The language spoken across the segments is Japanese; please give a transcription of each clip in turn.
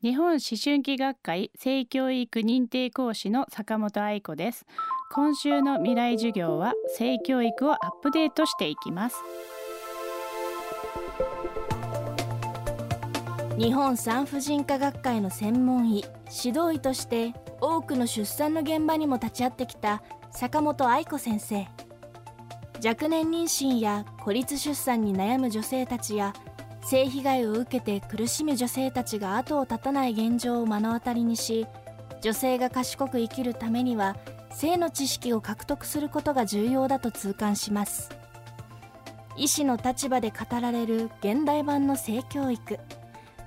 日本思春期学会性教育認定講師の坂本愛子です。今週の未来授業は性教育をアップデートしていきます。日本産婦人科学会の専門医指導医として多くの出産の現場にも立ち会ってきた坂本愛子先生。若年妊娠や孤立出産に悩む女性たちや性被害を受けて苦しむ女性たちが後を絶たない現状を目の当たりにし女性が賢く生きるためには性の知識を獲得することが重要だと痛感します。医師の立場で語られる現代版の性教育。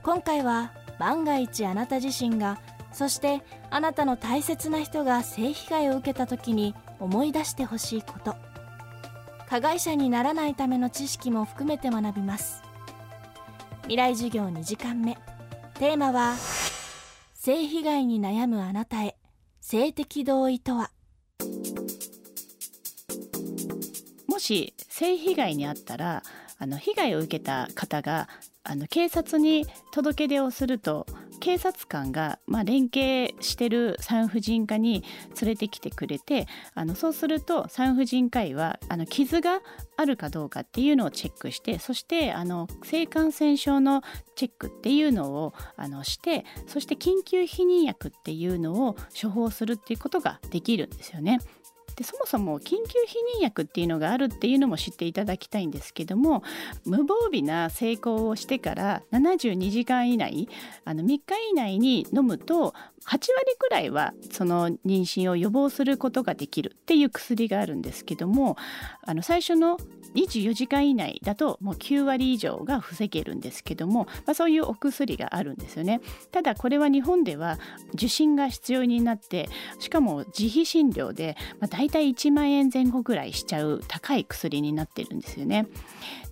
今回は万が一あなた自身がそしてあなたの大切な人が性被害を受けた時に思い出してほしいこと。加害者にならないための知識も含めて学びます。未来授業2時間目。テーマは性被害に悩むあなたへ性的同意とは。もし性被害にあったらあの被害を受けた方があの警察に届け出をすると警察官が、まあ、連携してる産婦人科に連れてきてくれてあのそうすると産婦人科医はあの傷があるかどうかっていうのをチェックしてそしてあの性感染症のチェックっていうのをあのしてそして緊急避妊薬っていうのを処方するっていうことができるんですよね。でそもそも緊急避妊薬っていうのがあるっていうのも知っていただきたいんですけども無防備な性交をしてから72時間以内あの3日以内に飲むと8割くらいはその妊娠を予防することができるっていう薬があるんですけどもあの最初の24時間以内だともう9割以上が防げるんですけども、まあ、そういうお薬があるんですよね。ただこれは日本では受診が必要になってしかも自費診療で、まあ、大体1万円前後ぐらいしちゃう高い薬になってるんですよね。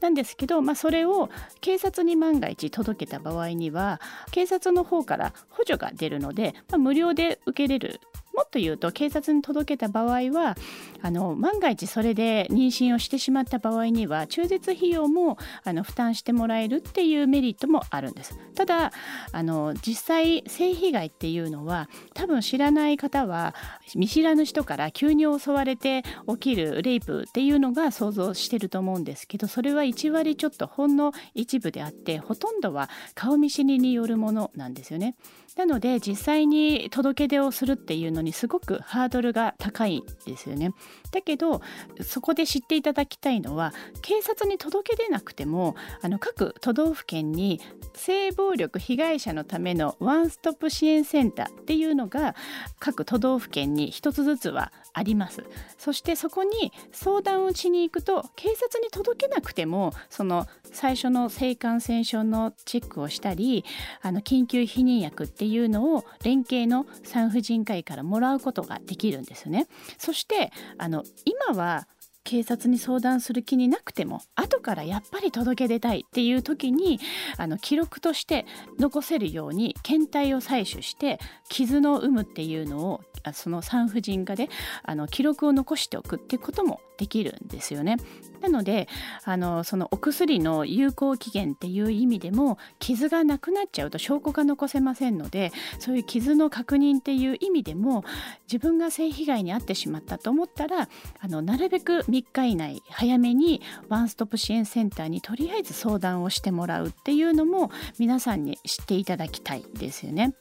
なんですけど、まあ、それを警察に万が一届けた場合には警察の方から補助が出るので、まあ、無料で受けれるもっと言うと警察に届けた場合はあの万が一それで妊娠をしてしまった場合には中絶費用もあの負担してもらえるっていうメリットもあるんです。ただあの実際性被害っていうのは多分知らない方は見知らぬ人から急に襲われて起きるレイプっていうのが想像してると思うんですけどそれは1割ちょっとほんの一部であってほとんどは顔見知りによるものなんですよね。なので実際に届け出をするっていうのにすごくハードルが高いですよね。だけどそこで知っていただきたいのは警察に届け出なくてもあの各都道府県に性暴力被害者のためのワンストップ支援センターっていうのが各都道府県に一つずつはありますそしてそこに相談をしに行くと警察に届けなくてもその最初の性感染症のチェックをしたりあの緊急避妊薬っていうのを連携の産婦人科医からもらうことができるんですね。そしてあの今は警察に相談する気になくても後からやっぱり届け出たいっていう時にあの記録として残せるように検体を採取して傷の有無っていうのをその産婦人科であの記録を残しておくっていうこともできるんですよね。なのであのそのお薬の有効期限っていう意味でも傷がなくなっちゃうと証拠が残せませんのでそういう傷の確認っていう意味でも自分が性被害に遭ってしまったと思ったらあのなるべく3日以内早めにワンストップ支援センターにとりあえず相談をしてもらうっていうのも皆さんに知っていただきたいですよね。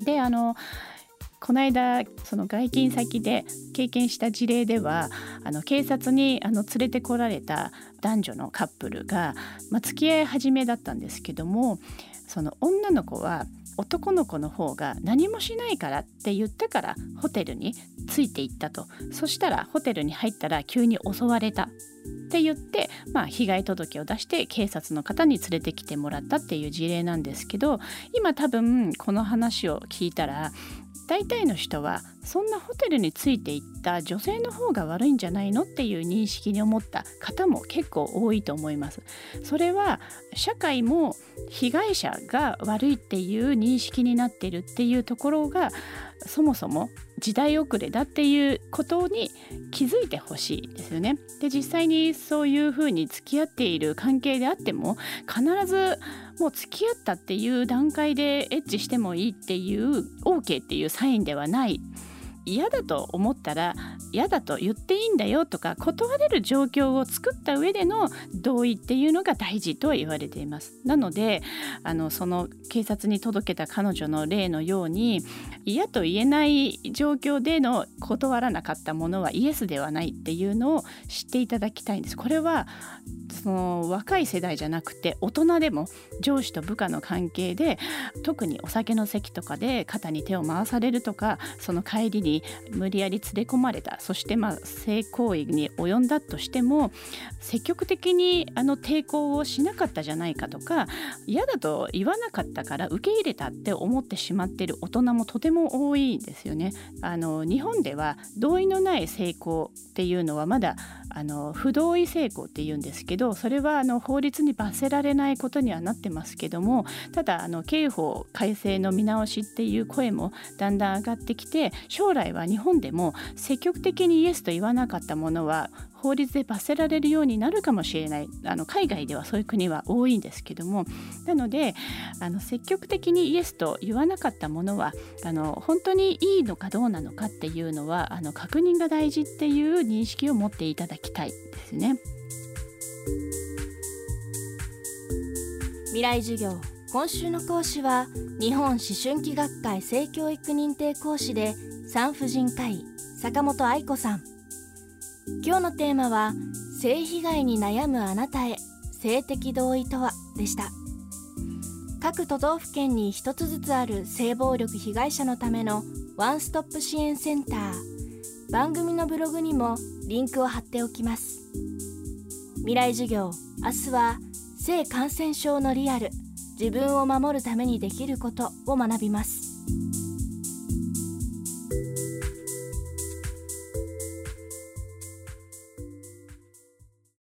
であのこの間その外勤先で経験した事例ではあの警察にあの連れてこられた男女のカップルが、まあ、付き合い始めだったんですけどもその女の子は男の子の方が何もしないからって言ったからホテルについていったと。そしたらホテルに入ったら急に襲われたって言って、まあ、被害届を出して警察の方に連れてきてもらったっていう事例なんですけど今多分この話を聞いたら大体の人はそんなホテルについていった女性の方が悪いんじゃないのっていう認識に思った方も結構多いと思います。それは社会も被害者が悪いっていう認識になっているっていうところがそもそも時代遅れだっていうことに気づいてほしいですよね。で実際にそういうふうに付き合っている関係であっても必ずもう付き合ったっていう段階でエッチしてもいいっていう OK っていうサインではない嫌だと思ったら嫌だと言っていいんだよとか断れる状況を作った上での同意っていうのが大事とは言われています。なのであのその警察に届けた彼女の例のように嫌と言えない状況での断らなかったものはイエスではないっていうのを知っていただきたいんです。これはその若い世代じゃなくて大人でも上司と部下の関係で特にお酒の席とかで肩に手を回されるとかその帰りに無理やり連れ込まれたそしてまあ性行為に及んだとしても積極的にあの抵抗をしなかったじゃないかとか嫌だと言わなかったから受け入れたって思ってしまってる大人もとても多いんですよね。あの日本では同意のない性交っていうのはまだあの不同意性交って言うんですけどそれはあの法律に罰せられないことにはなってますけどもただあの刑法改正の見直しっていう声もだんだん上がってきて将来は日本でも積極的にイエスと言わなかったものは法律で罰せられるようになるかもしれない。あの海外ではそういう国は多いんですけども。なのであの積極的にイエスと言わなかったものはあの本当にいいのかどうなのかっていうのはあの確認が大事っていう認識を持っていただきたいですね。未来授業。今週の講師は日本思春期学会性教育認定講師で産婦人科医坂本愛子さん。今日のテーマは性被害に悩むあなたへ性的同意とはでした。各都道府県に一つずつある性暴力被害者のためのワンストップ支援センター。番組のブログにもリンクを貼っておきます。未来授業明日は性感染症のリアル。自分を守るためにできることを学びます。